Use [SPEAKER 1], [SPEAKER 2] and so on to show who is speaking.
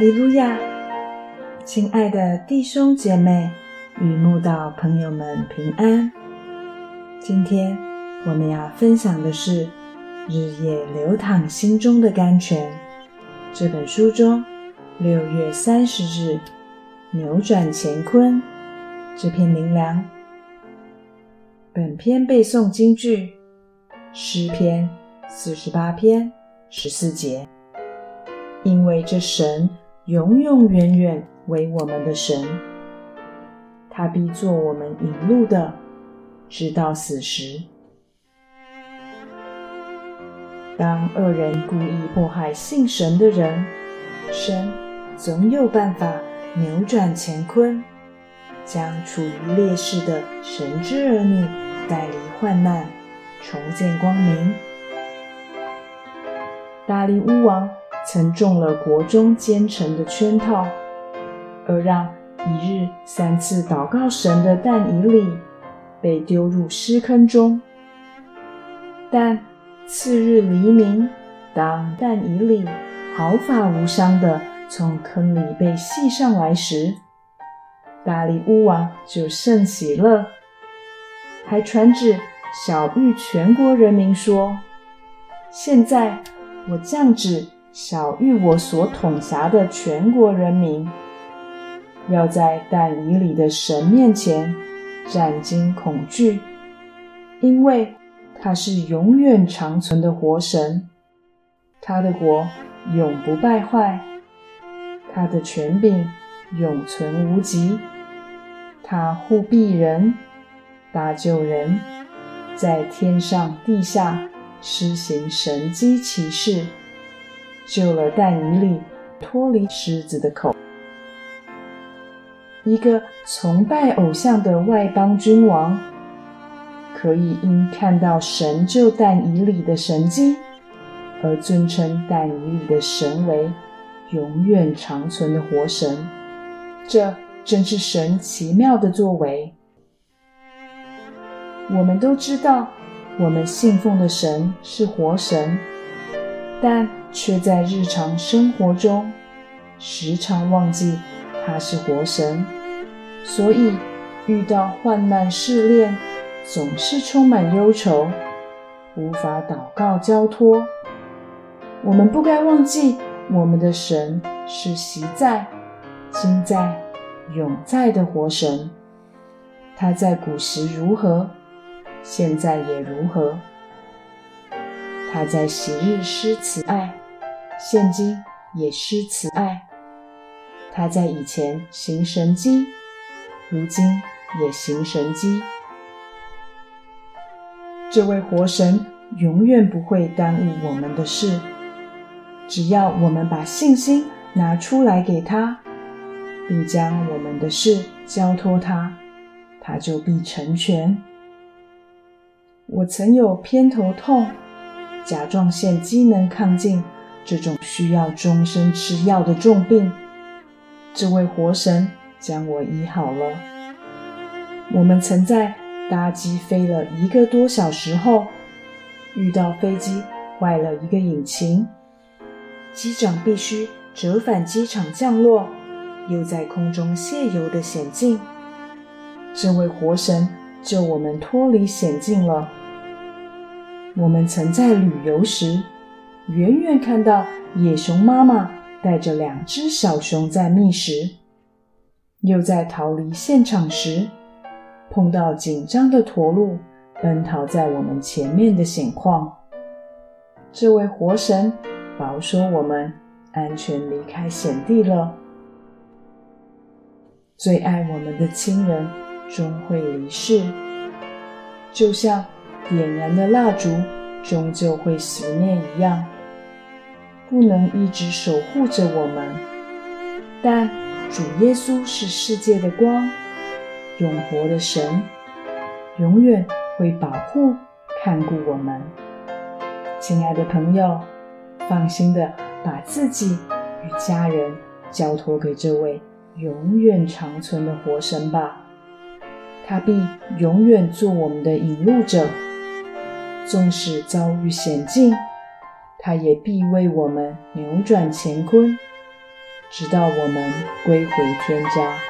[SPEAKER 1] 哈利路亚！亲爱的弟兄姐妹与慕道朋友们平安。今天我们要分享的是《日夜流淌心中的甘泉》这本书中六月三十日扭转乾坤这篇灵粮。本篇背诵京剧诗篇四十八篇十四节。因为这神永永远远为我们的神，他必做我们引路的，直到死时。当恶人故意迫害信神的人，神总有办法扭转乾坤，将处于劣势的神之儿女带离患难，重见光明。大力乌王。曾中了国中奸臣的圈套，而让一日三次祷告神的但以理被丢入尸坑中。但次日黎明，当但以理毫发无伤地从坑里被系上来时，大力乌王就甚喜乐，还传旨晓谕全国人民说：“现在我降旨。”小玉我所统辖的全国人民，要在但以里的神面前战惊恐惧，因为他是永远长存的活神，他的国永不败坏，他的权柄永存无极，他护庇人，搭救人，在天上地下施行神机骑士。救了但以里脱离狮子的口。一个崇拜偶像的外邦君王，可以因看到神救但以里的神迹，而尊称但以里的神为永远长存的活神。这正是神奇妙的作为。我们都知道，我们信奉的神是活神，但。却在日常生活中时常忘记他是活神，所以遇到患难试炼，总是充满忧愁，无法祷告交托。我们不该忘记，我们的神是习在、今在、永在的活神。他在古时如何，现在也如何。他在昔日施慈爱。现今也施慈爱，他在以前行神迹，如今也行神迹。这位活神永远不会耽误我们的事，只要我们把信心拿出来给他，并将我们的事交托他，他就必成全。我曾有偏头痛、甲状腺机能亢进。这种需要终身吃药的重病，这位活神将我医好了。我们曾在搭机飞了一个多小时后，遇到飞机坏了一个引擎，机长必须折返机场降落，又在空中卸油的险境。这位活神救我们脱离险境了。我们曾在旅游时。远远看到野熊妈妈带着两只小熊在觅食，又在逃离现场时碰到紧张的驼鹿奔逃在我们前面的险况。这位活神保说我们安全离开险地了。最爱我们的亲人终会离世，就像点燃的蜡烛终究会熄灭一样。不能一直守护着我们，但主耶稣是世界的光，永活的神，永远会保护、看顾我们。亲爱的朋友，放心的把自己与家人交托给这位永远长存的活神吧，他必永远做我们的引路者，纵使遭遇险境。他也必为我们扭转乾坤，直到我们归回天家。